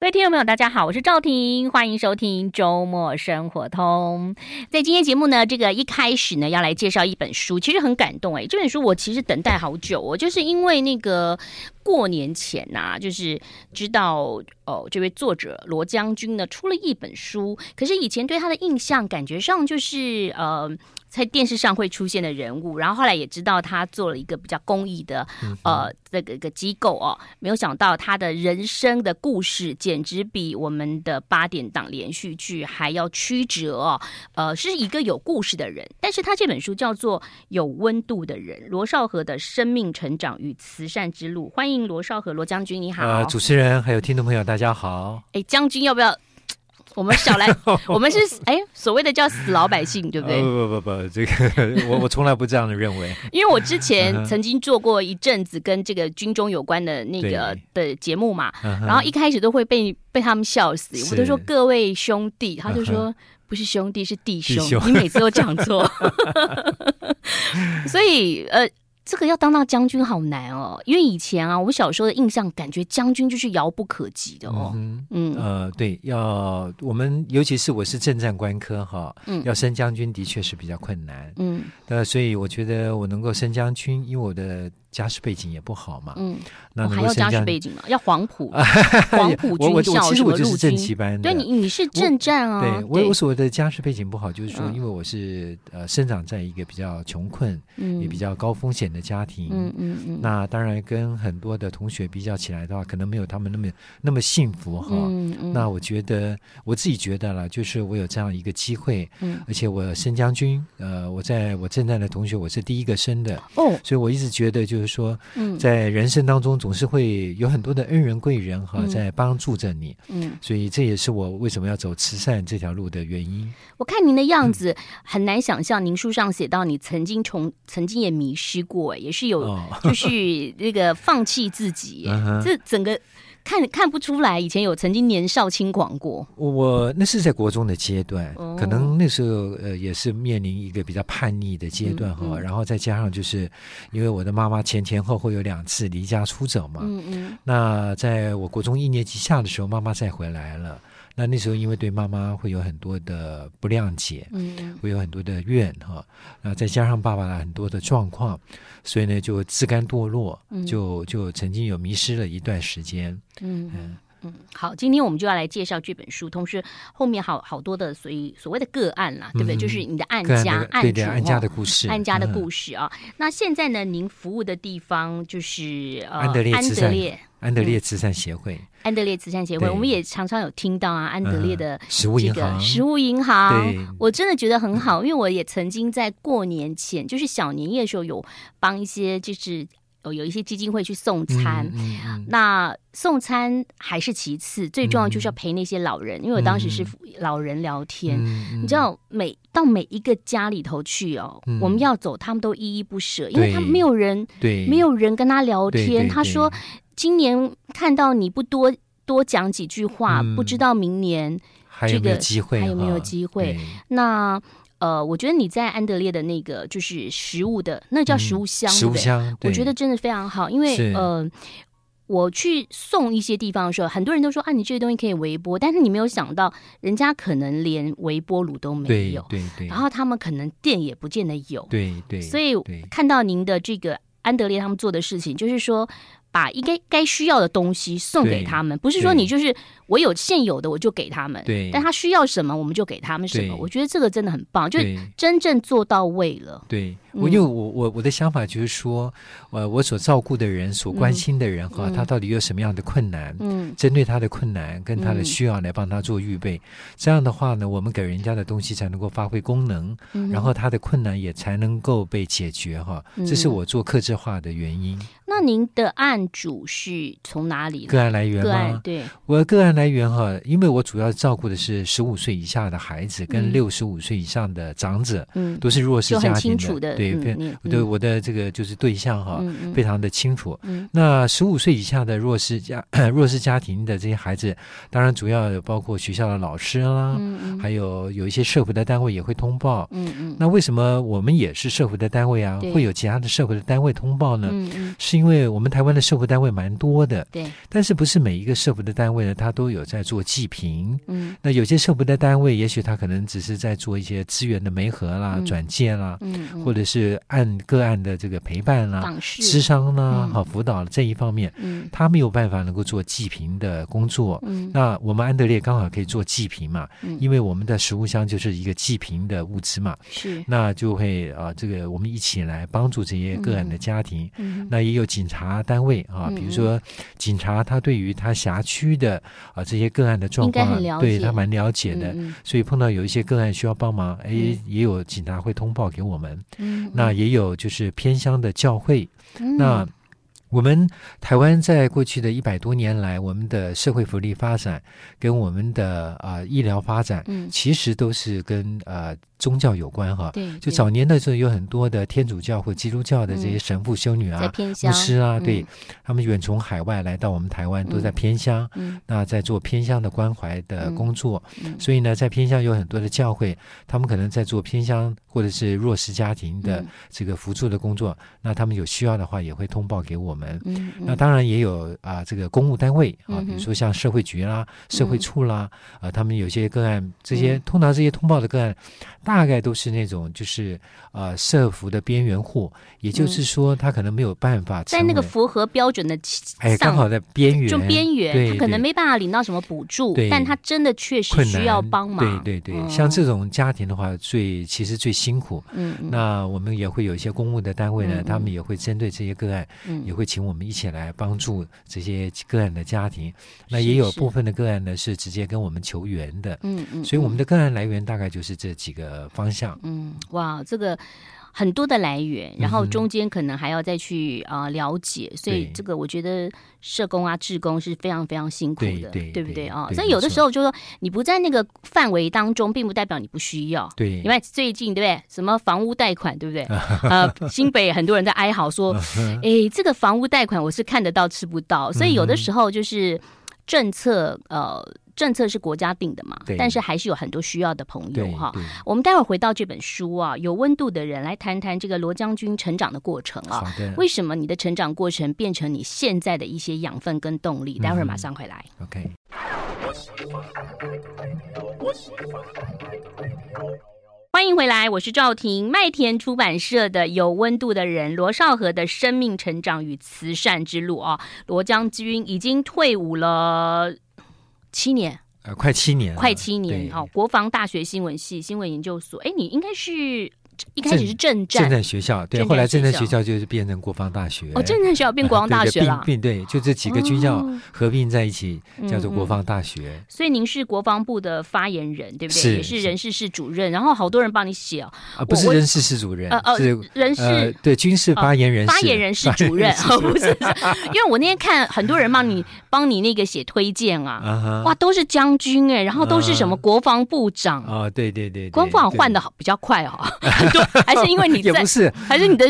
各位听众朋友，大家好，我是赵婷，欢迎收听周末生活通。在今天节目呢，这个一开始呢，要来介绍一本书，其实很感动哎，这本书我其实等待好久，我就是因为那个过年前呐、就是知道哦，这位作者罗将军呢出了一本书，可是以前对他的印象感觉上就是呃。在电视上会出现的人物，然后后来也知道他做了一个比较公益的，嗯、呃，这个一个机构哦，没有想到他的人生的故事简直比我们的八点档连续剧还要曲折哦，呃，是一个有故事的人，但是他这本书叫做《有温度的人》，罗少河的生命成长与慈善之路，欢迎罗少河罗将军，你好，呃，主持人还有听众朋友，大家好，哎，将军要不要？我们少来，我们是哎，所谓的叫死老百姓，对不对？不不不不，这个 我我从来不这样的认为。因为我之前曾经做过一阵子跟这个军中有关的那个的节目嘛，然后一开始都会被被他们笑死，我都说各位兄弟，他就说不是兄弟是弟兄，你每次都讲错，所以呃。这个要当到将军好难哦，因为以前啊，我小时候的印象感觉将军就是遥不可及的哦。嗯，嗯呃，对，要我们尤其是我是政战官科哈，嗯，要升将军的确是比较困难。嗯，那，所以我觉得我能够升将军，因为我的。家世背景也不好嘛，嗯，那还要家世背景嘛？要黄埔，黄埔军校什么陆军？对，你你是正战啊？对，我我所谓的家世背景不好，就是说，因为我是呃生长在一个比较穷困，也比较高风险的家庭，嗯嗯嗯。那当然跟很多的同学比较起来的话，可能没有他们那么那么幸福哈。嗯嗯。那我觉得我自己觉得了，就是我有这样一个机会，嗯，而且我升将军，呃，我在我正战的同学，我是第一个升的哦，所以我一直觉得就。就是说，嗯在人生当中总是会有很多的恩人贵人哈，在帮助着你。嗯，所以这也是我为什么要走慈善这条路的原因。我看您的样子，很难想象，您书上写到你曾经从曾经也迷失过，也是有，就是那个放弃自己，这整个。看看不出来，以前有曾经年少轻狂过。我那是在国中的阶段，哦、可能那时候呃也是面临一个比较叛逆的阶段哈。嗯嗯、然后再加上就是因为我的妈妈前前后后有两次离家出走嘛。嗯嗯。那在我国中一年级下的时候，妈妈再回来了。那那时候因为对妈妈会有很多的不谅解，嗯，会有很多的怨哈。那再加上爸爸很多的状况。所以呢，就自甘堕落，嗯、就就曾经有迷失了一段时间。嗯嗯嗯。好，今天我们就要来介绍这本书，同时后面好好多的所以所谓的个案啦，对不对？嗯、就是你的案家、案主、案家的故事、案家的故事啊。嗯、那现在呢，您服务的地方就是呃安德烈慈善安德烈慈善协会。嗯安德烈慈善协会，我们也常常有听到啊，安德烈的这个食物银行，食物银行，我真的觉得很好，因为我也曾经在过年前，就是小年夜的时候，有帮一些就是有有一些基金会去送餐。那送餐还是其次，最重要就是要陪那些老人，嗯、因为我当时是老人聊天，嗯、你知道，每到每一个家里头去哦，嗯、我们要走，他们都依依不舍，因为他没有人，对，没有人跟他聊天，他说。今年看到你不多多讲几句话，嗯、不知道明年这个还有没有机会？那呃，我觉得你在安德烈的那个就是食物的，那叫食物箱，食物箱，我觉得真的非常好，因为呃，我去送一些地方的时候，很多人都说啊，你这些东西可以微波，但是你没有想到，人家可能连微波炉都没有，对对，对。然后他们可能店也不见得有，对对，对。所以看到您的这个安德烈他们做的事情，就是说。把应该该需要的东西送给他们，不是说你就是我有现有的我就给他们，对，但他需要什么我们就给他们什么。我觉得这个真的很棒，就是真正做到位了。对，我因为我我我的想法就是说，呃，我所照顾的人、所关心的人哈，他到底有什么样的困难？嗯，针对他的困难跟他的需要来帮他做预备。这样的话呢，我们给人家的东西才能够发挥功能，然后他的困难也才能够被解决哈。这是我做客制化的原因。那您的案主是从哪里？个案来源吗？对，我的个案来源哈，因为我主要照顾的是十五岁以下的孩子跟六十五岁以上的长者，嗯，都是弱势家庭的，对，嗯、对我的这个就是对象哈，嗯、非常的清楚。嗯、那十五岁以下的弱势家弱势家庭的这些孩子，当然主要有包括学校的老师啦，嗯、还有有一些社会的单位也会通报。嗯嗯。那为什么我们也是社会的单位啊？会有其他的社会的单位通报呢？是因为我们台湾的社会单位蛮多的。对。但是不是每一个社会的单位呢，他都有在做济贫。嗯。那有些社会的单位，也许他可能只是在做一些资源的媒合啦、嗯、转介啦，或者是按个案的这个陪伴啦、咨事商啦、嗯、好辅导这一方面，嗯、他没有办法能够做济贫的工作。嗯、那我们安德烈刚好可以做济贫嘛，嗯、因为我们的食物箱就是一个济贫的物资嘛。是。那就会啊，这个我们一起来帮助这些个案的家庭。嗯、那也有警察单位啊，嗯、比如说警察，他对于他辖区的啊这些个案的状况，对他蛮了解的。嗯、所以碰到有一些个案需要帮忙，哎、嗯，也有警察会通报给我们。嗯，那也有就是偏乡的教会。嗯、那我们台湾在过去的一百多年来，我们的社会福利发展跟我们的啊、呃、医疗发展，嗯，其实都是跟呃。宗教有关哈，对，就早年的时候有很多的天主教或基督教的这些神父、修女啊、嗯、牧师啊，对，他们远从海外来到我们台湾，都在偏乡，嗯，那在做偏乡的关怀的工作，嗯，所以呢，在偏乡有很多的教会，他们可能在做偏乡或者是弱势家庭的这个辅助的工作，那他们有需要的话也会通报给我们，嗯，那当然也有啊，这个公务单位啊，比如说像社会局啦、社会处啦，啊，他们有些个案，这些通常这些通报的个案，大概都是那。种就是呃社福的边缘户，也就是说他可能没有办法在那个符合标准的哎，刚好在边缘，就边缘，他可能没办法领到什么补助，但他真的确实需要帮忙。对对对，像这种家庭的话，最其实最辛苦。嗯，那我们也会有一些公务的单位呢，他们也会针对这些个案，也会请我们一起来帮助这些个案的家庭。那也有部分的个案呢是直接跟我们求援的。嗯嗯，所以我们的个案来源大概就是这几个方向。嗯。嗯，哇，这个很多的来源，然后中间可能还要再去啊、呃、了解，嗯、所以这个我觉得社工啊、志工是非常非常辛苦的，对，对，对不对啊？所以有的时候就说你不在那个范围当中，并不代表你不需要。对，因为最近对不对？什么房屋贷款，对不对？呃，新北很多人在哀嚎说，哎，这个房屋贷款我是看得到吃不到，所以有的时候就是政策呃。政策是国家定的嘛，但是还是有很多需要的朋友哈。我们待会儿回到这本书啊，有温度的人来谈谈这个罗将军成长的过程啊。为什么你的成长过程变成你现在的一些养分跟动力？待会儿马上回来。嗯、OK。欢迎回来，我是赵婷，麦田出版社的《有温度的人》罗少和的生命成长与慈善之路啊。罗将军已经退伍了。七年，呃，快七年，快七年。好，国防大学新闻系新闻研究所，哎，你应该是。一开始是正战。正战学校，对，后来正战学校就是变成国防大学。哦，正战学校变 国防大学了，并对，就这几个军校合并在一起，叫做国防大学。所以您是国防部的发言人，对不对？也是人事室主任，然后好多人帮你写哦。啊，不是人事室主任，呃是人事对军事发言人，发言人室 主任，哦不是，因为我那天看很多人帮你帮你那个写推荐啊，哇，都是将军哎，然后都是什么国防部长。啊，对对对，国防部长换的好比较快哈。还是因为你在，也不是，还是你的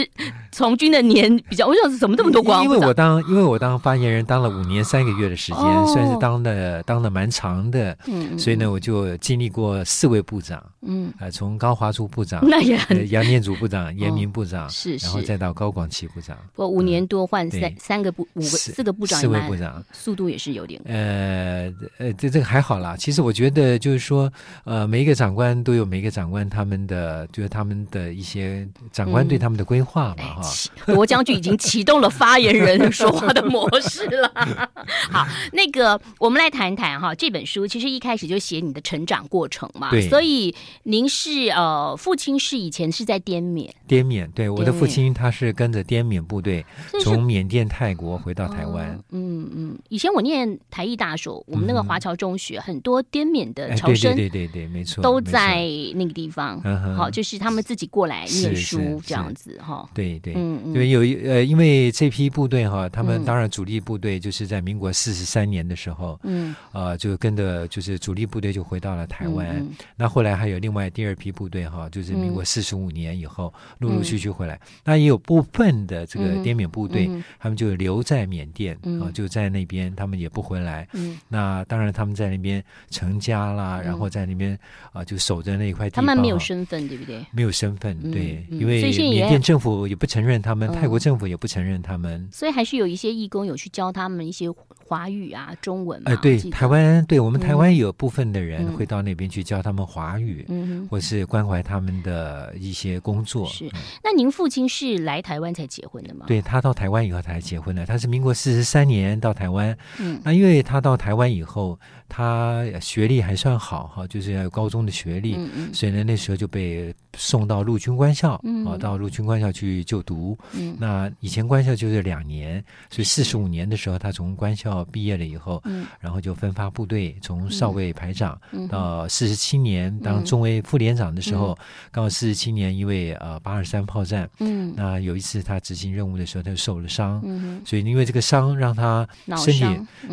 从军的年比较，我想是怎么这么多光？因为我当，因为我当发言人当了五年三个月的时间，哦、算是当的当的蛮长的，嗯，所以呢，我就经历过四位部长，嗯，呃，从高华柱部长，那也很，呃、杨念祖部长、严明部长，是、哦，然后再到高广奇部长，我五年多换三、嗯、三个部五个四四个部长，四位部长，速度也是有点，呃呃，这这个还好啦。其实我觉得就是说，呃，每一个长官都有每一个长官他们的，就是他们的一些。长官对他们的规划嘛，罗将军已经启动了发言人说话的模式了。好，那个我们来谈一谈哈，这本书其实一开始就写你的成长过程嘛，对，所以您是呃，父亲是以前是在滇缅，滇缅，对，我的父亲他是跟着滇缅部队从缅甸、泰国回到台湾。嗯嗯，以前我念台艺大的时候，我们那个华侨中学很多滇缅的侨生，对对对对，没错，都在那个地方。好，就是他们自己过来念。书这样子哈，对对，因为有呃，因为这批部队哈，他们当然主力部队就是在民国四十三年的时候，嗯，呃，就跟着就是主力部队就回到了台湾。那后来还有另外第二批部队哈，就是民国四十五年以后陆陆续续回来。那也有部分的这个滇缅部队，他们就留在缅甸啊，就在那边，他们也不回来。嗯那当然他们在那边成家啦，然后在那边啊就守着那一块地。他们没有身份，对不对？没有身份，对，因为缅甸政府也不承认他们，泰国政府也不承认他们，所以还是有一些义工有去教他们一些华语啊、中文。哎，对，台湾对我们台湾有部分的人会到那边去教他们华语，嗯，或是关怀他们的一些工作。是，那您父亲是来台湾才结婚的吗？对，他到台湾以后才结婚的，他是民国四十三年到台湾。嗯，那因为他到台湾以后。他学历还算好哈，就是要有高中的学历，嗯嗯、所以呢，那时候就被送到陆军官校，啊、嗯，到陆军官校去就读。嗯、那以前官校就是两年，所以四十五年的时候，他从官校毕业了以后，嗯、然后就分发部队，从少尉排长、嗯、到四十七年当中尉副连长的时候，刚好四十七年因为呃八二三炮战，嗯，那有一次他执行任务的时候，他就受了伤，嗯、所以因为这个伤让他身体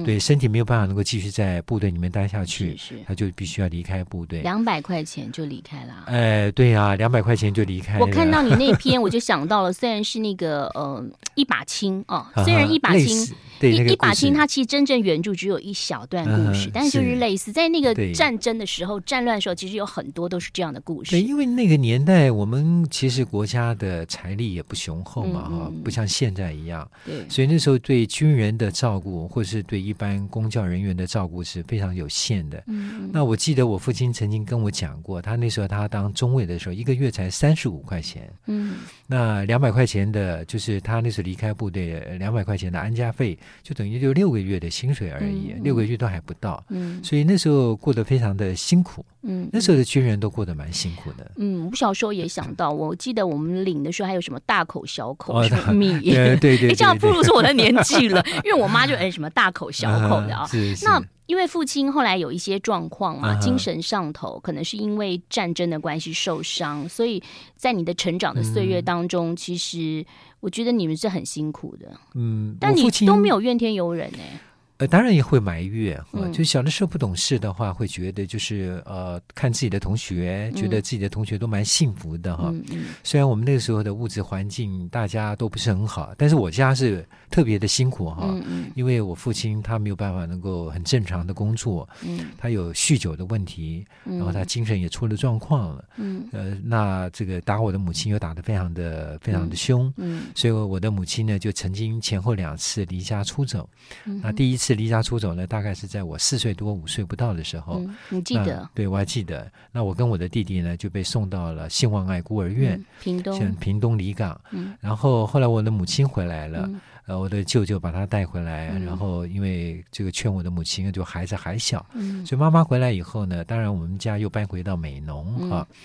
对身体没有办法能够继续在部队。里面待下去，他就必须要离开部队。两百块钱就离开了。哎，对呀、啊，两百块钱就离开了。我看到你那 篇，我就想到了，虽然是那个呃一把青哦，虽然一把青。对一一把青，它其实真正原著只有一小段故事，但是就是类似在那个战争的时候、战乱的时候，其实有很多都是这样的故事。对，因为那个年代我们其实国家的财力也不雄厚嘛，哈，不像现在一样。对，所以那时候对军人的照顾，或是对一般公教人员的照顾是非常有限的。嗯，那我记得我父亲曾经跟我讲过，他那时候他当中尉的时候，一个月才三十五块钱。嗯，那两百块钱的，就是他那时候离开部队两百块钱的安家费。就等于就六个月的薪水而已，嗯、六个月都还不到，嗯，所以那时候过得非常的辛苦，嗯，那时候的军人都过得蛮辛苦的，嗯，我小时候也想到，我记得我们领的时候还有什么大口小口什么米，对对对，对，这样暴露出我的年纪了，因为我妈就哎什么大口小口的啊，啊是是。那。因为父亲后来有一些状况嘛，精神上头，可能是因为战争的关系受伤，所以在你的成长的岁月当中，其实我觉得你们是很辛苦的。嗯，但你都没有怨天尤人哎。呃，当然也会埋怨，嗯、就小的时候不懂事的话，会觉得就是呃，看自己的同学，觉得自己的同学都蛮幸福的哈。嗯嗯、虽然我们那个时候的物质环境大家都不是很好，但是我家是特别的辛苦哈，嗯嗯、因为我父亲他没有办法能够很正常的工作，嗯、他有酗酒的问题，然后他精神也出了状况了，嗯、呃，那这个打我的母亲又打得非常的非常的凶，所以我的母亲呢就曾经前后两次离家出走，嗯、那第一次。是离家出走呢，大概是在我四岁多五岁不到的时候。嗯、你记得？对，我还记得。那我跟我的弟弟呢，就被送到了信望爱孤儿院，屏东，像屏东离港。嗯、然后后来我的母亲回来了，嗯、呃，我的舅舅把他带回来。嗯、然后因为这个劝我的母亲，就孩子还小，嗯、所以妈妈回来以后呢，当然我们家又搬回到美浓哈。嗯、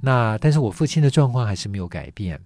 那但是我父亲的状况还是没有改变。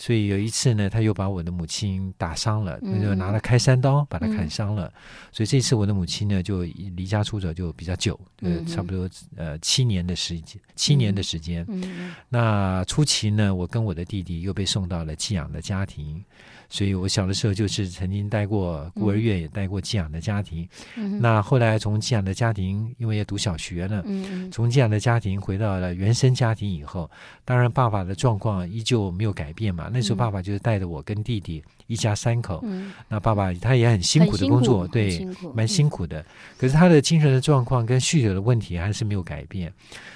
所以有一次呢，他又把我的母亲打伤了，那就拿了开山刀把他砍伤了。嗯、所以这次我的母亲呢，就离家出走就比较久，呃，差不多呃七年的时间，七年的时间。嗯、那初期呢，我跟我的弟弟又被送到了寄养的家庭。所以我小的时候就是曾经待过孤儿院，也待过寄养的家庭。嗯、那后来从寄养的家庭，因为也读小学了，嗯、从寄养的家庭回到了原生家庭以后，当然爸爸的状况依旧没有改变嘛。那时候爸爸就是带着我跟弟弟一家三口。嗯、那爸爸他也很辛苦的工作，对，蛮辛苦的。可是他的精神的状况跟酗酒的问题还是没有改变。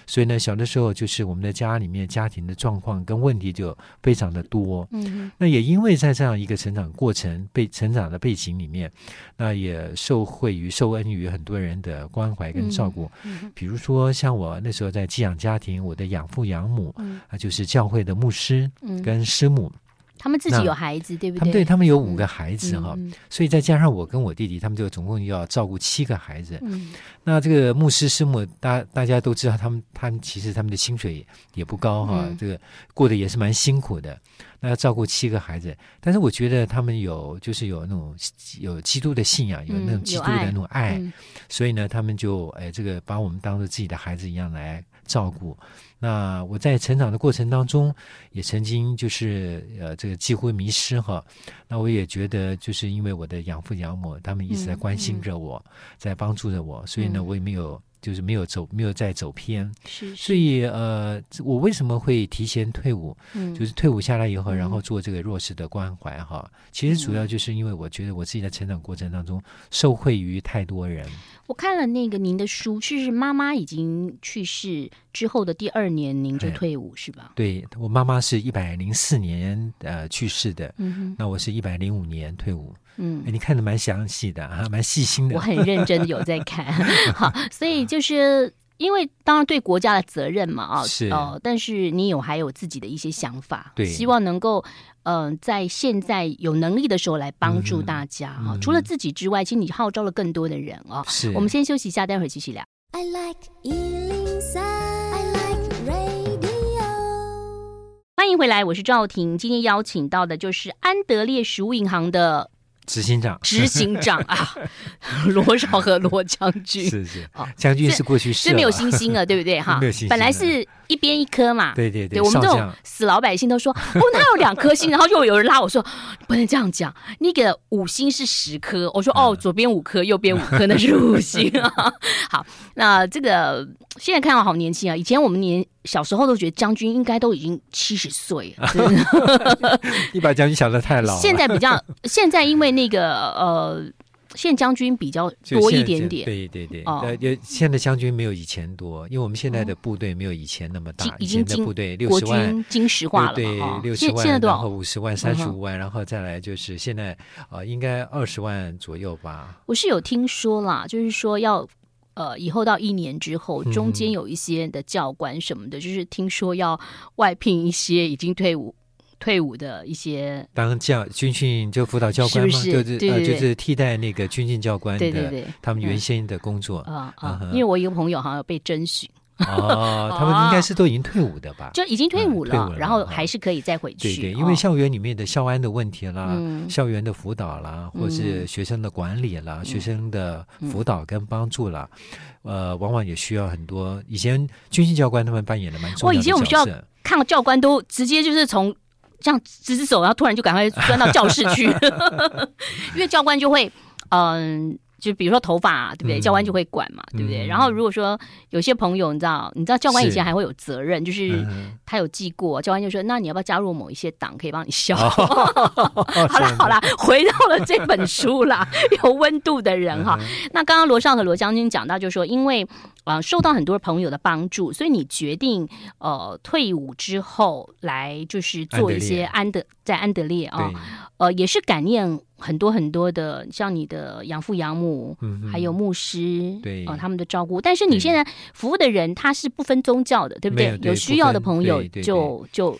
所以呢，小的时候就是我们的家里面家庭的状况跟问题就非常的多。嗯，那也因为在这样一个成长过程、被成长的背景里面，那也受惠于、受恩于很多人的关怀跟照顾。嗯哼，比如说像我那时候在寄养家庭，我的养父养母，嗯，啊，就是教会的牧师跟师母。嗯他们自己有孩子，对不对？他们对他们有五个孩子哈，嗯嗯、所以再加上我跟我弟弟，他们就总共要照顾七个孩子。嗯、那这个牧师师母，大大家都知道，他们他们其实他们的薪水也不高哈，嗯、这个过得也是蛮辛苦的。那要照顾七个孩子，但是我觉得他们有就是有那种有基督的信仰，有那种基督的那种爱，所以呢，他们就哎这个把我们当做自己的孩子一样来照顾。那我在成长的过程当中，也曾经就是呃，这这个几乎迷失哈。那我也觉得，就是因为我的养父养母他们一直在关心着我，嗯嗯、在帮助着我，所以呢，我也没有。就是没有走，没有再走偏，是，是。所以呃，我为什么会提前退伍？嗯，就是退伍下来以后，然后做这个弱势的关怀哈。嗯、其实主要就是因为我觉得我自己在成长过程当中受惠于太多人。我看了那个您的书，是妈妈已经去世之后的第二年，您就退伍、哎、是吧？对，我妈妈是一百零四年呃去世的，嗯哼，那我是一百零五年退伍。嗯，你看的蛮详细的啊，蛮细心的。我很认真的有在看，好，所以就是因为当然对国家的责任嘛，啊，是哦、呃，但是你有还有自己的一些想法，对，希望能够嗯、呃，在现在有能力的时候来帮助大家哈。嗯、除了自己之外，其实你号召了更多的人哦。是，我们先休息一下，待会儿继续聊。I like 欢迎回来，我是赵婷。今天邀请到的就是安德烈食物银行的执行长，执行长啊，罗少和罗将军。是是，哦，将军是过去式，是没有星星了，对不对？哈，没有星星，本来是一边一颗嘛。对对对，我们这种死老百姓都说，哦，他有两颗星，然后就有人拉我说，不能这样讲，那个五星是十颗。我说，哦，左边五颗，右边五颗，那是五星啊。好，那这个现在看到好年轻啊，以前我们年。小时候都觉得将军应该都已经七十岁了，你把将军想得太老了。现在比较，现在因为那个呃，现将军比较多一点点。对对对，呃、哦，现在将军没有以前多，因为我们现在的部队没有以前那么大，已经的部队六十万，军事化了。对，六十万，然后五十万、三十五万，然后再来就是现在啊、呃，应该二十万左右吧。我是有听说啦，就是说要。呃，以后到一年之后，中间有一些的教官什么的，嗯、就是听说要外聘一些已经退伍、退伍的一些当教军训就辅导教官吗？对对对呃，就是替代那个军训教官的，他们原先的工作啊啊。因为我一个朋友好像有被征询。哦，他们应该是都已经退伍的吧？就已经退伍了，然后还是可以再回去。对对，因为校园里面的校安的问题啦，嗯、校园的辅导啦，或是学生的管理啦，嗯、学生的辅导跟帮助啦，嗯、呃，往往也需要很多。以前军训教官他们扮演的蛮重要的角色。哦，以前我们学校看到教官都直接就是从这样直直走，然后突然就赶快钻到教室去，因为教官就会嗯。呃就比如说头发、啊，对不对？教官就会管嘛，嗯、对不对？然后如果说有些朋友，你知道，你知道教官以前还会有责任，是就是他有记过，教官就说：“那你要不要加入某一些党，可以帮你消？”哦、好啦好啦，回到了这本书啦，有温度的人哈。嗯、那刚刚罗少和罗将军讲到，就是说因为啊、呃、受到很多朋友的帮助，所以你决定呃退伍之后来就是做一些安德在安德烈啊。呃，也是感念很多很多的，像你的养父养母，嗯、还有牧师，对，呃，他们的照顾。但是你现在服务的人，他是不分宗教的，对不对？有，需要的朋友就就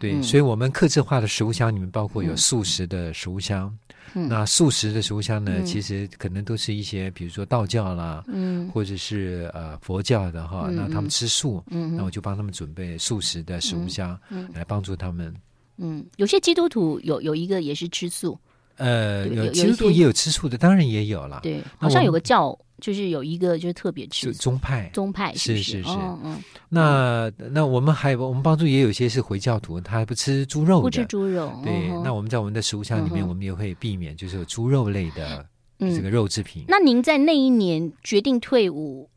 对。嗯、所以，我们客制化的食物箱里面包括有素食的食物箱。嗯、那素食的食物箱呢，嗯、其实可能都是一些，比如说道教啦，嗯，或者是呃佛教的哈，嗯、那他们吃素，嗯，那我就帮他们准备素食的食物箱，嗯，来帮助他们。嗯，有些基督徒有有一个也是吃素，呃，有基督徒也有吃素的，当然也有了。对，好像有个教，就是有一个就是特别吃宗派，宗派是是是。嗯，那那我们还有我们帮助也有一些是回教徒，他还不吃猪肉，不吃猪肉。对，那我们在我们的食物箱里面，我们也会避免就是有猪肉类的这个肉制品。那您在那一年决定退伍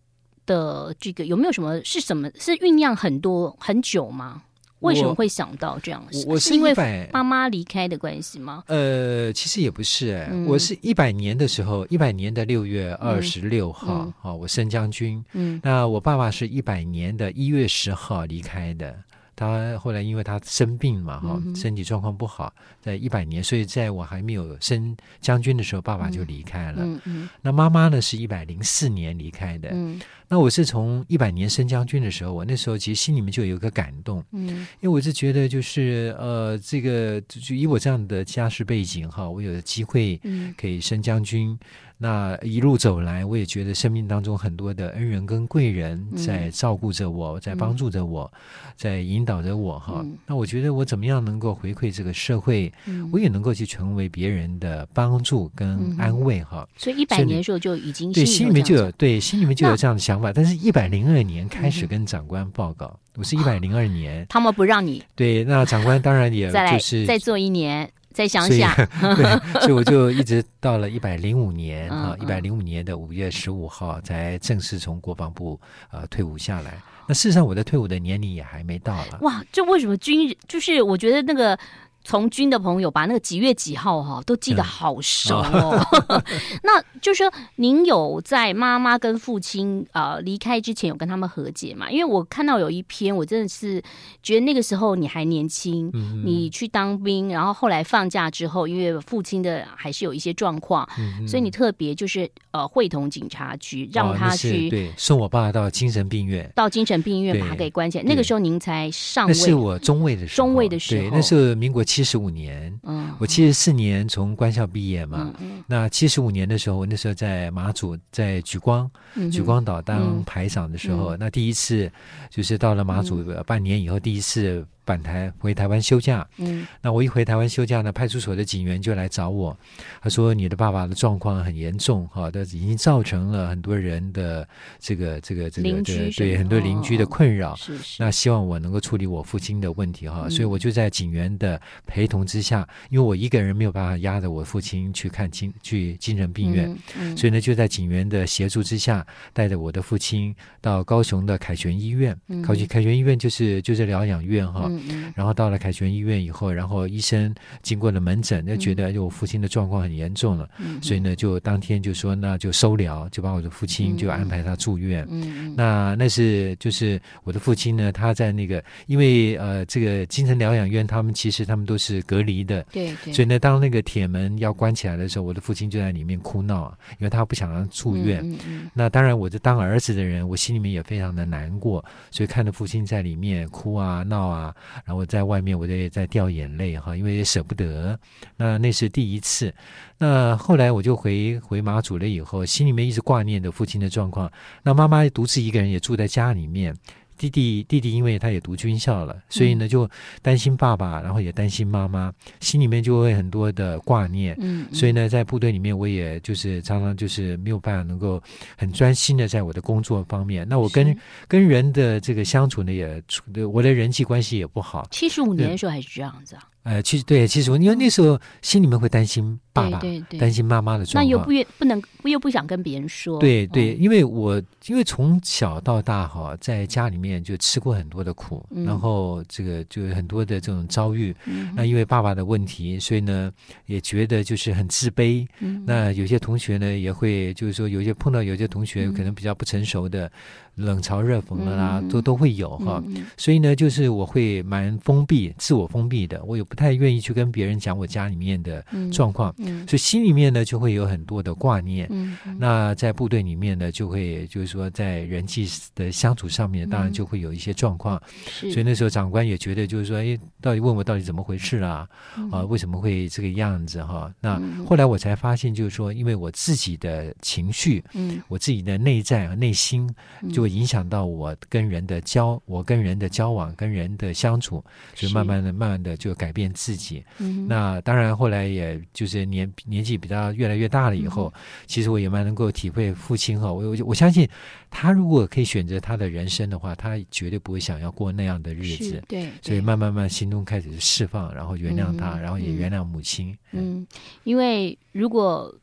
的这个有没有什么是什么是酝酿很多很久吗？为什么会想到这样？我，我是，是因为妈妈离开的关系吗？呃，其实也不是哎、欸，嗯、我是一百年的时候，一百年的六月二十六号，哈、嗯哦，我升将军。嗯，那我爸爸是一百年的一月十号离开的。他后来因为他生病嘛，哈，身体状况不好，在一百年，所以在我还没有升将军的时候，爸爸就离开了。嗯嗯。那妈妈呢，是一百零四年离开的。嗯。那我是从一百年升将军的时候，我那时候其实心里面就有一个感动。嗯。因为我是觉得，就是呃，这个就以我这样的家世背景哈，我有机会可以升将军。那一路走来，我也觉得生命当中很多的恩人跟贵人在照顾着我，嗯、在帮助着我，在引导着我哈。嗯、那我觉得我怎么样能够回馈这个社会，嗯、我也能够去成为别人的帮助跟安慰哈。嗯、所以一百年的时候就已经对心里面就有对心里面就有这样的想法，但是一百零二年开始跟长官报告，嗯、我是一百零二年，他们不让你对，那长官当然也 就是再，再做一年。再想想，对，所以我就一直到了一百零五 年啊，一百零五年的五月十五号才正式从国防部呃退伍下来。那事实上，我的退伍的年龄也还没到了。哇，这为什么军人就是我觉得那个。从军的朋友把那个几月几号哈都记得好熟哦。嗯、那就是说，您有在妈妈跟父亲呃离开之前有跟他们和解吗？因为我看到有一篇，我真的是觉得那个时候你还年轻，嗯、你去当兵，然后后来放假之后，因为父亲的还是有一些状况，嗯、所以你特别就是呃会同警察局让他去、哦、对送我爸到精神病院，到精神病院把他给关起来。那个时候您才上尉，那是我中尉的时候，中尉的时候，对，那是民国七十五年，嗯，我七十四年从官校毕业嘛，那七十五年的时候，我那时候在马祖，在举光，举光岛当排长的时候，那第一次就是到了马祖半年以后，第一次。返台回台湾休假，嗯，那我一回台湾休假呢，派出所的警员就来找我，他说你的爸爸的状况很严重，哈，都已经造成了很多人的这个这个这个对对很多邻居的困扰，是是，那希望我能够处理我父亲的问题哈，所以我就在警员的陪同之下，因为我一个人没有办法压着我父亲去看精去精神病院，所以呢就在警员的协助之下，带着我的父亲到高雄的凯旋医院，高雄凯旋医院就是就是疗养院哈。然后到了凯旋医院以后，然后医生经过了门诊，就觉得就我父亲的状况很严重了，嗯、所以呢，就当天就说那就收疗，就把我的父亲就安排他住院。嗯、那那是就是我的父亲呢，他在那个因为呃这个精神疗养院，他们其实他们都是隔离的，对，对所以呢，当那个铁门要关起来的时候，我的父亲就在里面哭闹，因为他不想让住院。嗯嗯、那当然，我这当儿子的人，我心里面也非常的难过，所以看着父亲在里面哭啊闹啊。然后我在外面，我也在掉眼泪哈，因为舍不得。那那是第一次。那后来我就回回马祖了以后，心里面一直挂念着父亲的状况。那妈妈独自一个人也住在家里面。弟弟弟弟，因为他也读军校了，所以呢就担心爸爸，然后也担心妈妈，心里面就会很多的挂念。嗯，所以呢，在部队里面，我也就是常常就是没有办法能够很专心的在我的工作方面。那我跟跟人的这个相处呢，也处我的人际关系也不好。七十五年的时候还是这样子啊。呃，其实对，其实我因为那时候心里面会担心爸爸，对对对，担心妈妈的状况，那又不愿不能又不想跟别人说，对对，因为我因为从小到大哈，在家里面就吃过很多的苦，嗯、然后这个就很多的这种遭遇，嗯、那因为爸爸的问题，所以呢也觉得就是很自卑。嗯、那有些同学呢也会就是说，有些碰到有些同学可能比较不成熟的。冷嘲热讽的啦，都都会有哈，嗯、所以呢，就是我会蛮封闭、自我封闭的，我也不太愿意去跟别人讲我家里面的状况，所以心里面呢就会有很多的挂念。那在部队里面呢，就会就是说在人际的相处上面，当然就会有一些状况。嗯、所以那时候长官也觉得就是说，哎，到底问我到底怎么回事啦？嗯、啊，为什么会这个样子哈？那后来我才发现，就是说，因为我自己的情绪，嗯、我自己的内在和内心就会。影响到我跟人的交，我跟人的交往，跟人的相处，就慢慢的、慢慢的就改变自己。嗯、那当然，后来也就是年年纪比较越来越大了以后，嗯、其实我也蛮能够体会父亲哈。我我我相信他如果可以选择他的人生的话，他绝对不会想要过那样的日子。对，所以慢慢慢心中开始释放，然后原谅他，嗯、然后也原谅母亲。嗯，嗯因为如果。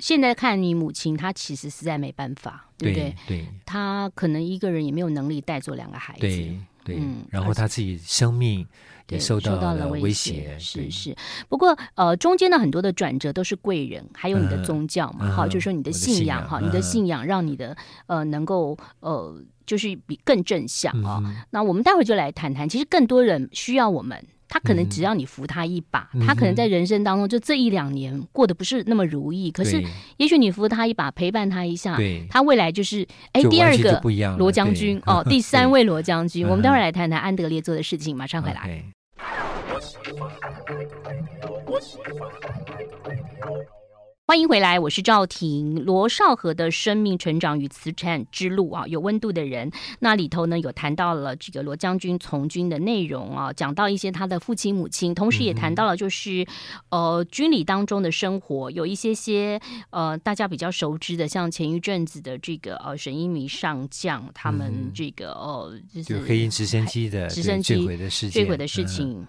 现在看你母亲，她其实实在没办法，对不对？对，她可能一个人也没有能力带走两个孩子，对对。嗯，然后她自己生命也受到了威胁，是是。不过呃，中间的很多的转折都是贵人，还有你的宗教嘛，好，就是说你的信仰哈，你的信仰让你的呃能够呃就是比更正向啊。那我们待会儿就来谈谈，其实更多人需要我们。他可能只要你扶他一把，嗯、他可能在人生当中就这一两年过得不是那么如意。对可是，也许你扶他一把，陪伴他一下，对他未来就是哎，第二个罗将军哦，第三位罗将军。我们待会儿来谈谈安德烈做的事情，马上回来。Okay 欢迎回来，我是赵婷。罗少河的生命成长与慈善之路啊，有温度的人。那里头呢，有谈到了这个罗将军从军的内容啊，讲到一些他的父亲母亲，同时也谈到了就是、嗯、呃军旅当中的生活，有一些些呃大家比较熟知的，像前一阵子的这个呃沈一鸣上将他们这个呃、嗯、就是就黑鹰直升机的直升机坠毁的事坠毁的事情。嗯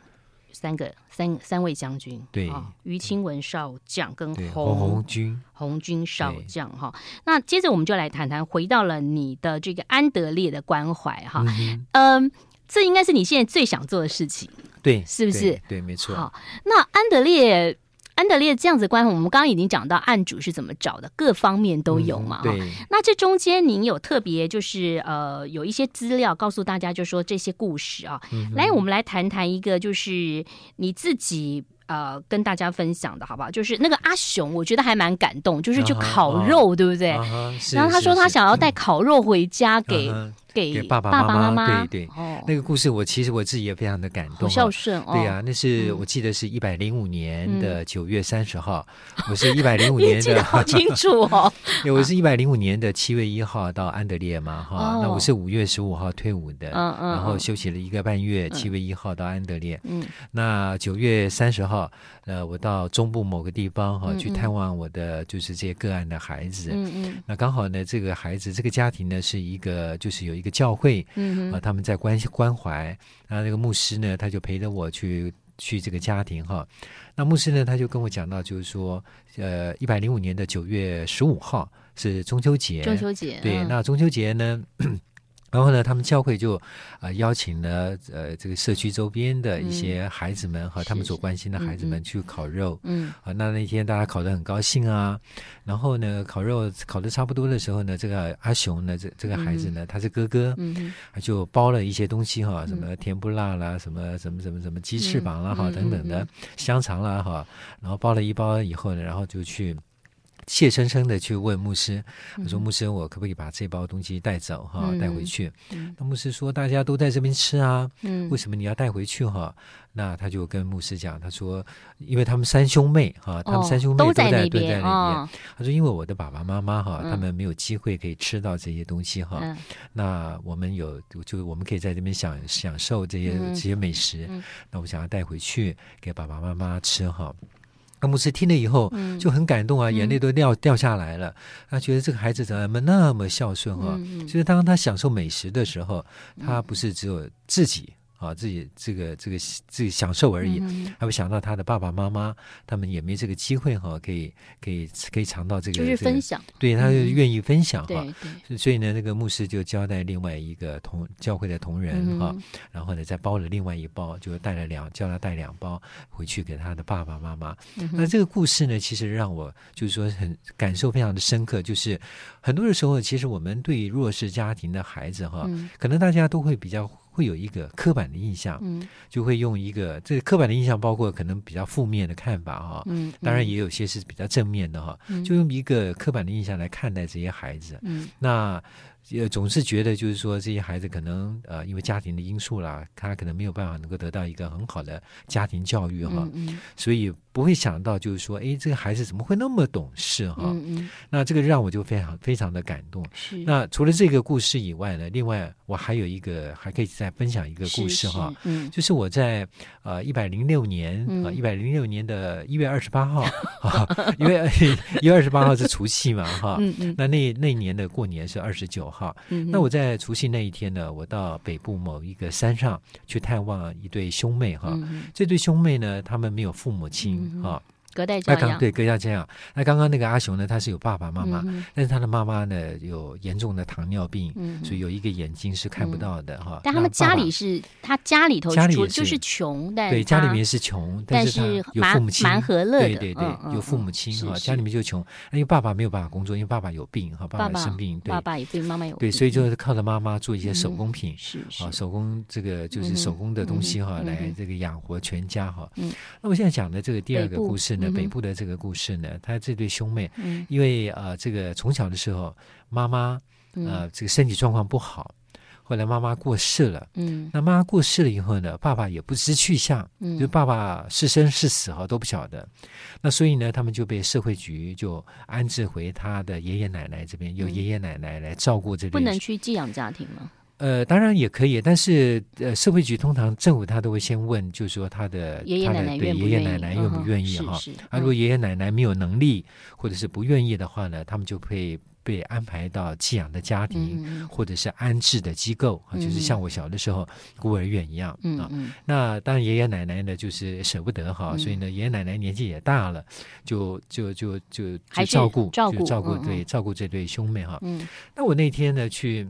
三个三三位将军，对，于清文少将跟红红军红军少将哈。那接着我们就来谈谈，回到了你的这个安德烈的关怀哈。嗯，嗯，这应该是你现在最想做的事情，对，是不是？对，对，没错。好，那安德烈。安德烈这样子关系，我们刚刚已经讲到案主是怎么找的，各方面都有嘛。嗯、对。那这中间您有特别就是呃有一些资料告诉大家，就说这些故事啊，嗯、来我们来谈谈一个就是你自己呃跟大家分享的好不好？就是那个阿雄，我觉得还蛮感动，就是去烤肉，啊、对不对？啊、然后他说他想要带烤肉回家给。嗯给爸爸妈妈，对对，那个故事我其实我自己也非常的感动，孝顺。对呀，那是我记得是一百零五年的九月三十号，我是一百零五 年的，好清楚哦。对，我是一百零五年的七月一号到安德烈嘛，哈，那我是五月十五号退伍的，嗯嗯，然后休息了一个半月，七月一号到安德烈，嗯，那九月三十号，呃，我到中部某个地方哈去探望我的就是这些个案的孩子，嗯嗯，那刚好呢，这个孩子这个家庭呢是一个就是有一个教会，嗯啊，他们在关关怀，然后那个牧师呢，他就陪着我去去这个家庭哈。那牧师呢，他就跟我讲到，就是说，呃，一百零五年的九月十五号是中秋节，中秋节，对，那中秋节呢。然后呢，他们教会就啊、呃、邀请了呃这个社区周边的一些孩子们和他们所关心的孩子们去烤肉。嗯，嗯啊，那那天大家烤得很高兴啊。然后呢，烤肉烤得差不多的时候呢，这个阿雄呢，这这个孩子呢，嗯、他是哥哥，嗯，他就包了一些东西哈，什么甜不辣啦，什么什么什么什么鸡翅膀啦哈、嗯、等等的香肠啦哈，然后包了一包以后呢，然后就去。怯生生的去问牧师，我说：“牧师，我可不可以把这包东西带走哈，带回去？”那牧师说：“大家都在这边吃啊，为什么你要带回去哈？”那他就跟牧师讲，他说：“因为他们三兄妹哈，他们三兄妹都在都在那边。他说：因为我的爸爸妈妈哈，他们没有机会可以吃到这些东西哈。那我们有，就我们可以在这边享享受这些这些美食。那我想要带回去给爸爸妈妈吃哈。”那牧师听了以后就很感动啊，嗯、眼泪都掉掉下来了。他觉得这个孩子怎么那么孝顺啊？嗯嗯、就是当他享受美食的时候，他不是只有自己。啊，自己这个这个自己享受而已，还会想到他的爸爸妈妈，他们也没这个机会哈，可以可以可以尝到这个，就是分享，对，他就愿意分享哈。所以呢，那个牧师就交代另外一个同教会的同仁哈，然后呢，再包了另外一包，就带了两，叫他带两包回去给他的爸爸妈妈。那这个故事呢，其实让我就是说很感受非常的深刻，就是很多的时候，其实我们对弱势家庭的孩子哈，可能大家都会比较。会有一个刻板的印象，嗯，就会用一个这个刻板的印象，包括可能比较负面的看法哈，嗯，当然也有些是比较正面的哈，嗯，就用一个刻板的印象来看待这些孩子，嗯，那。也总是觉得，就是说这些孩子可能呃，因为家庭的因素啦，他可能没有办法能够得到一个很好的家庭教育哈，嗯嗯、所以不会想到就是说，哎，这个孩子怎么会那么懂事哈？那这个让我就非常非常的感动。那除了这个故事以外呢，另外我还有一个还可以再分享一个故事哈，嗯，就是我在呃一百零六年啊一百零六年的一月二十八号 啊，因为一月二十八号是除夕嘛哈，那那那年的过年是二十九号。好，那我在除夕那一天呢，我到北部某一个山上去探望一对兄妹哈。这对兄妹呢，他们没有父母亲哈。隔代教养，对，隔代教养。那刚刚那个阿雄呢，他是有爸爸妈妈，但是他的妈妈呢有严重的糖尿病，所以有一个眼睛是看不到的哈。但他们家里是他家里头家里就是。穷，但对家里面是穷，但是有父母亲，蛮和乐的。对对对，有父母亲哈，家里面就穷，因为爸爸没有办法工作，因为爸爸有病哈，爸爸生病，爸爸有病，妈妈有病，对，所以就是靠着妈妈做一些手工品，是啊，手工这个就是手工的东西哈，来这个养活全家哈。那我现在讲的这个第二个故事呢，北部的这个。故事呢，他这对兄妹，嗯、因为呃，这个从小的时候，妈妈呃，这个身体状况不好，后来妈妈过世了，嗯，那妈妈过世了以后呢，爸爸也不知去向，嗯，就爸爸是生是死哈都不晓得。那所以呢，他们就被社会局就安置回他的爷爷奶奶这边，由爷爷奶奶来照顾这边。不能去寄养家庭吗？呃，当然也可以，但是呃，社会局通常政府他都会先问，就是说他的爷爷奶奶愿不愿意，爷爷奶奶愿不愿意哈？啊，如果爷爷奶奶没有能力或者是不愿意的话呢，他们就会被安排到寄养的家庭、嗯、或者是安置的机构啊，就是像我小的时候、嗯、孤儿院一样、嗯、啊。那当然爷爷奶奶呢，就是舍不得哈，嗯、所以呢，爷爷奶奶年纪也大了，就就就就就照顾照顾照顾对照顾这对兄妹哈。嗯，那我那天呢去。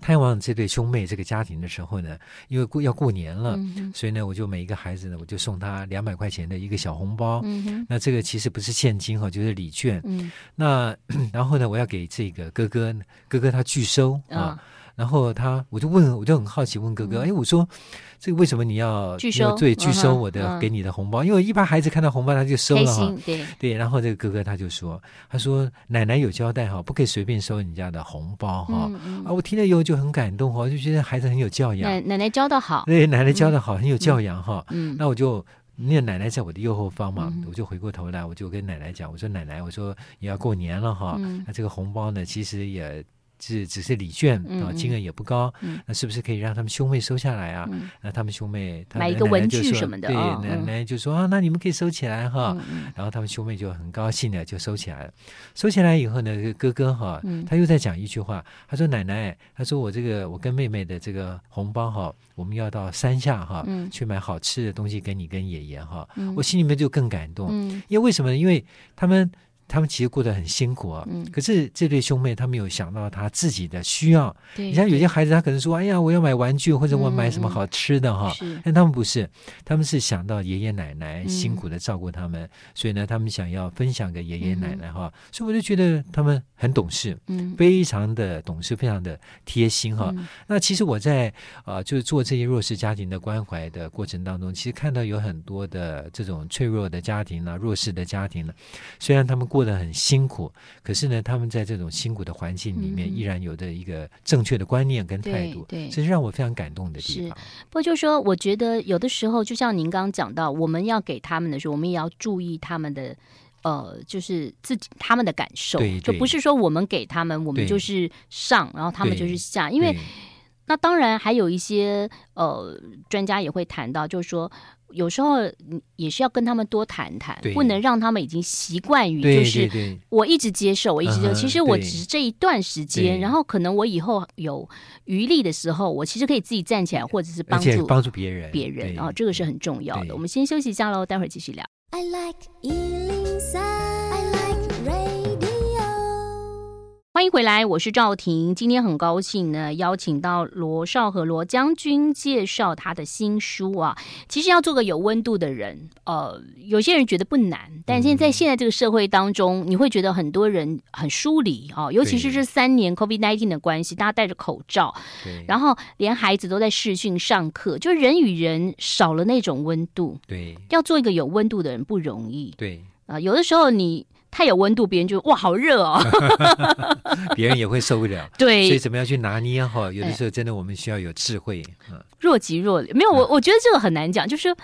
探望这对兄妹这个家庭的时候呢，因为过要过年了，嗯、所以呢，我就每一个孩子呢，我就送他两百块钱的一个小红包。嗯、那这个其实不是现金哈，就是礼券。嗯、那然后呢，我要给这个哥哥，哥哥他拒收啊。哦然后他，我就问，我就很好奇问哥哥，哎，我说这个为什么你要拒收？对，拒收我的给你的红包，因为一般孩子看到红包他就收了哈。对对，然后这个哥哥他就说，他说奶奶有交代哈，不可以随便收人家的红包哈。啊，我听了以后就很感动哈，就觉得孩子很有教养。奶奶奶教的好，对，奶奶教的好，很有教养哈。嗯，那我就那奶奶在我的右后方嘛，我就回过头来，我就跟奶奶讲，我说奶奶，我说也要过年了哈，那这个红包呢，其实也。是只是礼券啊，金额也不高，那是不是可以让他们兄妹收下来啊？那他们兄妹买一个文具什么的，对，奶奶就说啊，那你们可以收起来哈。然后他们兄妹就很高兴的就收起来了。收起来以后呢，哥哥哈，他又在讲一句话，他说：“奶奶，他说我这个我跟妹妹的这个红包哈，我们要到山下哈去买好吃的东西给你跟爷爷哈。”我心里面就更感动，因为为什么？因为他们。他们其实过得很辛苦啊，嗯、可是这对兄妹他们有想到他自己的需要。对你像有些孩子，他可能说：“哎呀，我要买玩具，或者我买什么好吃的哈。嗯”但他们不是，他们是想到爷爷奶奶辛苦的照顾他们，嗯、所以呢，他们想要分享给爷爷奶奶哈。嗯、所以我就觉得他们很懂事，嗯，非常的懂事，非常的贴心哈。嗯、那其实我在啊、呃，就是做这些弱势家庭的关怀的过程当中，其实看到有很多的这种脆弱的家庭呢、弱势的家庭呢，虽然他们过。过得很辛苦，可是呢，他们在这种辛苦的环境里面，依然有着一个正确的观念跟态度，对，这是让我非常感动的地方。不过，就是说，我觉得有的时候，就像您刚刚讲到，我们要给他们的时候，我们也要注意他们的，呃，就是自己他们的感受，对，就不是说我们给他们，我们就是上，然后他们就是下，因为那当然还有一些呃专家也会谈到，就是说。有时候也是要跟他们多谈谈，不能让他们已经习惯于就是我一直接受，我一直接受。其实我只是这一段时间，然后可能我以后有余力的时候，我其实可以自己站起来，或者是帮助帮助别人，别人啊，这个是很重要的。我们先休息一下喽，待会儿继续聊。I like 欢迎回来，我是赵婷。今天很高兴呢，邀请到罗少和罗将军介绍他的新书啊。其实要做个有温度的人，呃，有些人觉得不难，但现在在现在这个社会当中，你会觉得很多人很疏离啊，尤其是这三年 COVID-19 的关系，大家戴着口罩，对然后连孩子都在视讯上课，就人与人少了那种温度。对，要做一个有温度的人不容易。对啊，呃，有的时候你。太有温度，别人就哇，好热哦，别人也会受不了。对，所以怎么样去拿捏哈？有的时候真的我们需要有智慧。嗯，若即若离，没有我，我觉得这个很难讲。就是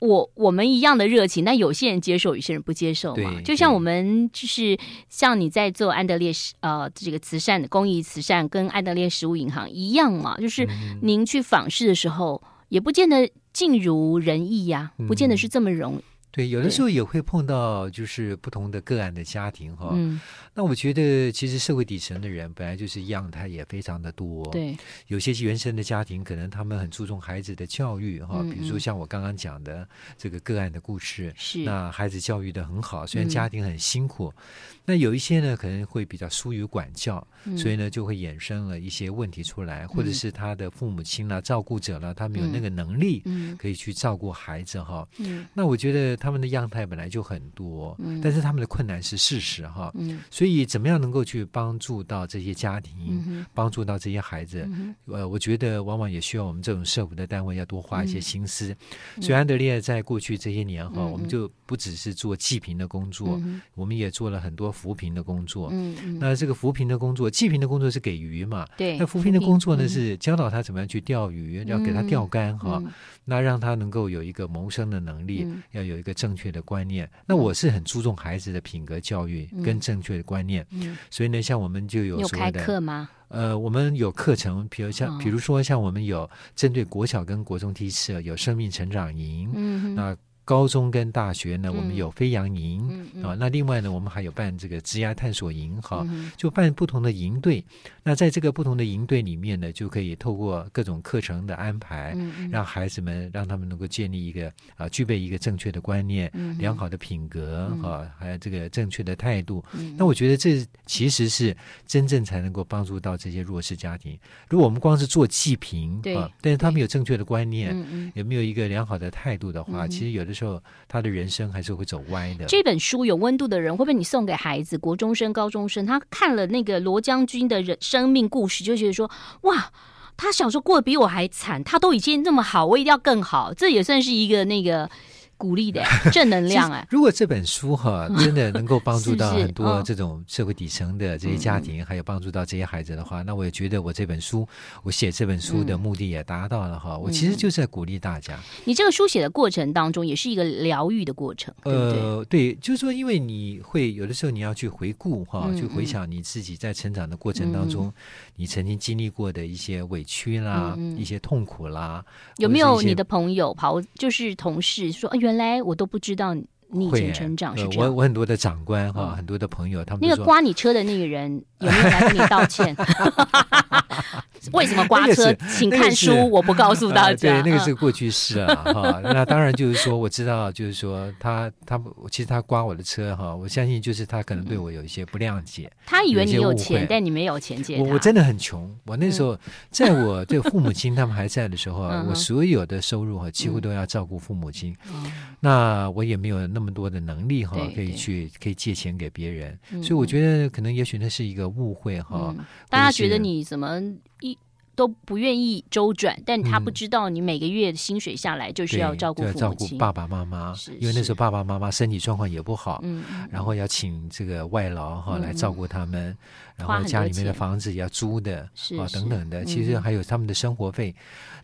我我们一样的热情，但有些人接受，有些人不接受嘛。就像我们就是像你在做安德烈呃这个慈善的公益慈善，跟安德烈食物银行一样嘛。就是您去访视的时候，也不见得尽如人意呀，不见得是这么容易。对，有的时候也会碰到就是不同的个案的家庭哈。嗯，那我觉得其实社会底层的人本来就是样态也非常的多。对，有些原生的家庭可能他们很注重孩子的教育哈，比如说像我刚刚讲的这个个案的故事，是那孩子教育的很好，虽然家庭很辛苦。那有一些呢可能会比较疏于管教，所以呢就会衍生了一些问题出来，或者是他的父母亲啦、照顾者啦，他们有那个能力可以去照顾孩子哈。嗯，那我觉得。他们的样态本来就很多，嗯，但是他们的困难是事实哈，嗯，所以怎么样能够去帮助到这些家庭，嗯，帮助到这些孩子，嗯，呃，我觉得往往也需要我们这种社福的单位要多花一些心思。嗯，所以安德烈在过去这些年哈，嗯，我们就不只是做济贫的工作，嗯，我们也做了很多扶贫的工作。嗯嗯，那这个扶贫的工作，济贫的工作是给鱼嘛？对。那扶贫的工作呢，是教导他怎么样去钓鱼，要给他钓竿哈。嗯那让他能够有一个谋生的能力，嗯、要有一个正确的观念。那我是很注重孩子的品格教育跟正确的观念，嗯、所以呢，像我们就有所谓的有开课吗？呃，我们有课程，比如像，比如说像我们有针对国小跟国中梯次有生命成长营，嗯，那。高中跟大学呢，我们有飞扬营啊、嗯嗯。哦。那另外呢，我们还有办这个职涯探索营，哈、嗯，就办不同的营队。那在这个不同的营队里面呢，就可以透过各种课程的安排，嗯、让孩子们让他们能够建立一个啊、呃，具备一个正确的观念、嗯、良好的品格哈、嗯，还有这个正确的态度、嗯。那我觉得这其实是真正才能够帮助到这些弱势家庭。如果我们光是做济贫，啊，但是他们有正确的观念，有嗯、没有一个良好的态度的话，嗯、其实有的时候他的。人生还是会走歪的。这本书有温度的人，会不会你送给孩子，国中生、高中生，他看了那个罗将军的人生命故事，就觉得说，哇，他小时候过得比我还惨，他都已经那么好，我一定要更好。这也算是一个那个。鼓励的 正能量哎！如果这本书哈真的能够帮助 到很多这种社会底层的这些家庭，是是哦、还有帮助到这些孩子的话，嗯、那我也觉得我这本书，我写这本书的目的也达到了哈、嗯。我其实就是在鼓励大家。你这个书写的过程当中，也是一个疗愈的过程，对对呃，对，就是说，因为你会有的时候你要去回顾哈，去回想你自己在成长的过程当中，嗯、你曾经经历过的一些委屈啦、嗯、一些痛苦啦，有没有你的朋友跑就是同事说，原来我都不知道你以前成长是这样。我我很多的长官哈、嗯，很多的朋友，他们那个刮你车的那个人有没有来跟你道歉？为什么刮车？那个、请看书，那个、我不告诉大家。呃、对，那个是过去式啊，哈。那当然就是说，我知道，就是说他他其实他刮我的车哈，我相信就是他可能对我有一些不谅解。嗯、他以为你有钱，但你没有钱借他。我我真的很穷，我那时候、嗯、在我这个父母亲他们还在的时候啊，我所有的收入哈几乎都要照顾父母亲。嗯、那我也没有那么多的能力哈，可以去可以借钱给别人，所以我觉得可能也许那是一个误会哈、嗯。大家觉得你怎么一？都不愿意周转，但他不知道你每个月的薪水下来就是要照顾父母亲，照顾爸爸妈妈，因为那时候爸爸妈妈身体状况也不好，嗯，然后要请这个外劳哈、嗯、来照顾他们、嗯，然后家里面的房子要租的，是啊等等的，其实还有他们的生活费。嗯、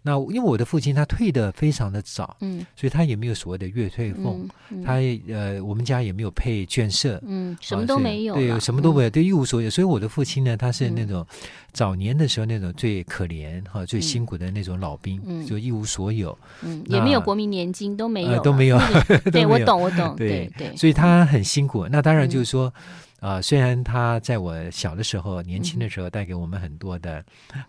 那因为我的父亲他退的非常的早，嗯，所以他也没有所谓的月退俸、他呃我们家也没有配眷舍，嗯，什么都没有，对，什么都没有，对，一无所有。所以我的父亲呢，他是那种。嗯早年的时候，那种最可怜哈、最辛苦的那种老兵，嗯、就一无所有，嗯，也没有国民年金，都没有、呃，都没有。对，我懂，我懂，对对，对，所以他很辛苦。那当然就是说，啊、虽然他在我小的时候、年轻的时候带给我们很多的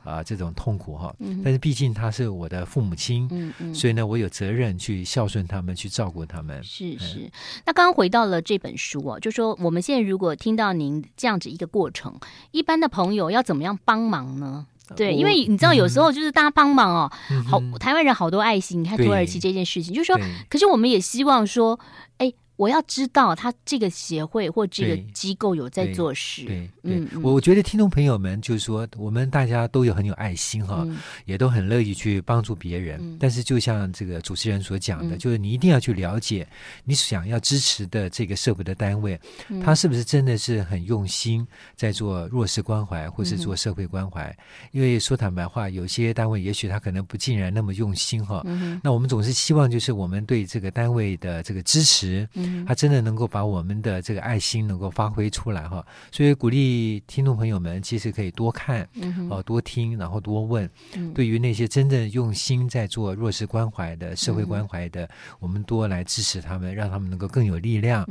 啊、呃、这种痛苦哈、嗯，但是毕竟他是我的父母亲，嗯嗯，所以呢，我有责任去孝顺他们，去照顾他们。是是、嗯。那刚刚回到了这本书哦，就说我们现在如果听到您这样子一个过程，一般的朋友要怎么样帮忙呢？对，因为你知道，有时候就是大家帮忙哦，嗯、好，台湾人好多爱心。你看土耳其这件事情，就是说，可是我们也希望说，哎。我要知道他这个协会或这个机构有在做事。对，对嗯，对，我觉得听众朋友们就是说，我们大家都有很有爱心哈、嗯，也都很乐意去帮助别人、嗯。但是就像这个主持人所讲的，嗯、就是你一定要去了解你想要支持的这个社会的单位，嗯、他是不是真的是很用心在做弱势关怀或是做社会关怀？嗯、因为说坦白话，有些单位也许他可能不尽然那么用心哈、嗯。那我们总是希望就是我们对这个单位的这个支持。嗯。他真的能够把我们的这个爱心能够发挥出来哈，所以鼓励听众朋友们，其实可以多看，哦，多听，然后多问。对于那些真正用心在做弱势关怀的、社会关怀的，我们多来支持他们，让他们能够更有力量，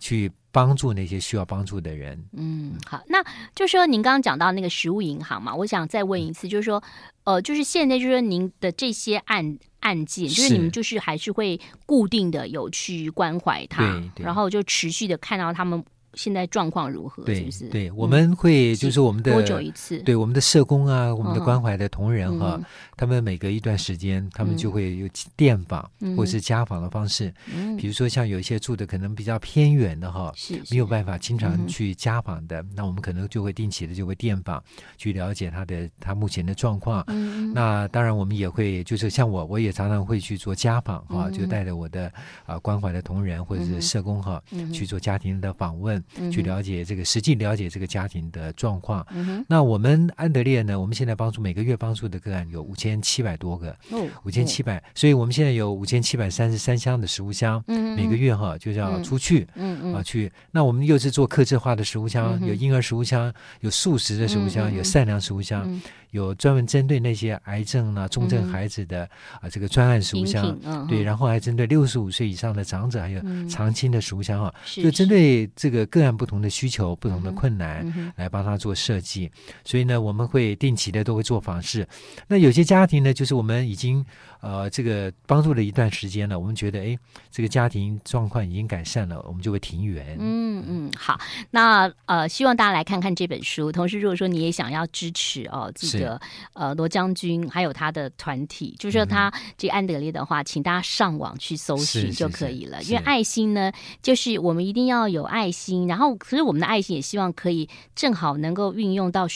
去帮助那些需要帮助的人。嗯，好，那就说您刚刚讲到那个食物银行嘛，我想再问一次，就是说，呃，就是现在就是您的这些案。案件就是你们就是还是会固定的有去关怀他，然后就持续的看到他们现在状况如何？对，是不是？对，我们会就是我们的多久一次？对，我们的社工啊，我们的关怀的同仁哈，嗯、他们每隔一段时间，他们就会有电访、嗯、或是家访的方式。嗯，比如说像有一些住的可能比较偏远的哈，是，没有办法经常去家访的，嗯、那我们可能就会定期的就会电访，去了解他的他目前的状况。嗯，那当然我们也会就是像我，我也常常会去做家访哈，嗯、就带着我的啊、呃、关怀的同仁或者是社工哈，嗯、去做家庭的访问，嗯、去了解这个实际了解这个家庭的状况。嗯、那我们安德烈呢，我们现在帮助每个月帮助的个案有五千七百多个，五千七百，所以我们现在有五千七百三十三箱的食物箱，嗯、每个月哈就要出去，嗯、啊去。那我们又是做客制化的食物箱，嗯、有婴儿食物箱，有素食的食物箱，嗯、有善良食物箱。嗯有专门针对那些癌症呢、重症孩子的、嗯、啊这个专案食物箱，嗯、对，然后还针对六十五岁以上的长者，还有长青的食物箱哈，嗯、就针对这个个案不同的需求、不同的困难、嗯、来帮他做设计。所以呢，我们会定期的都会做访视。那有些家庭呢，就是我们已经呃这个帮助了一段时间了，我们觉得哎这个家庭状况已经改善了，我们就会停园。嗯嗯，好，那呃希望大家来看看这本书，同时如果说你也想要支持哦，这个。呃，罗将军还有他的团体，就是说他这个安德烈的话，请大家上网去搜寻就可以了。因为爱心呢，就是我们一定要有爱心，然后可是我们的爱心也希望可以正好能够运用到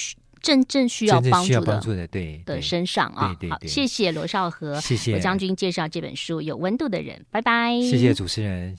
真正需要帮助的帮助的对的身上啊。对对，好，谢谢罗少和，谢谢罗将军介绍这本书《有温度的人》，拜拜。谢谢主持人。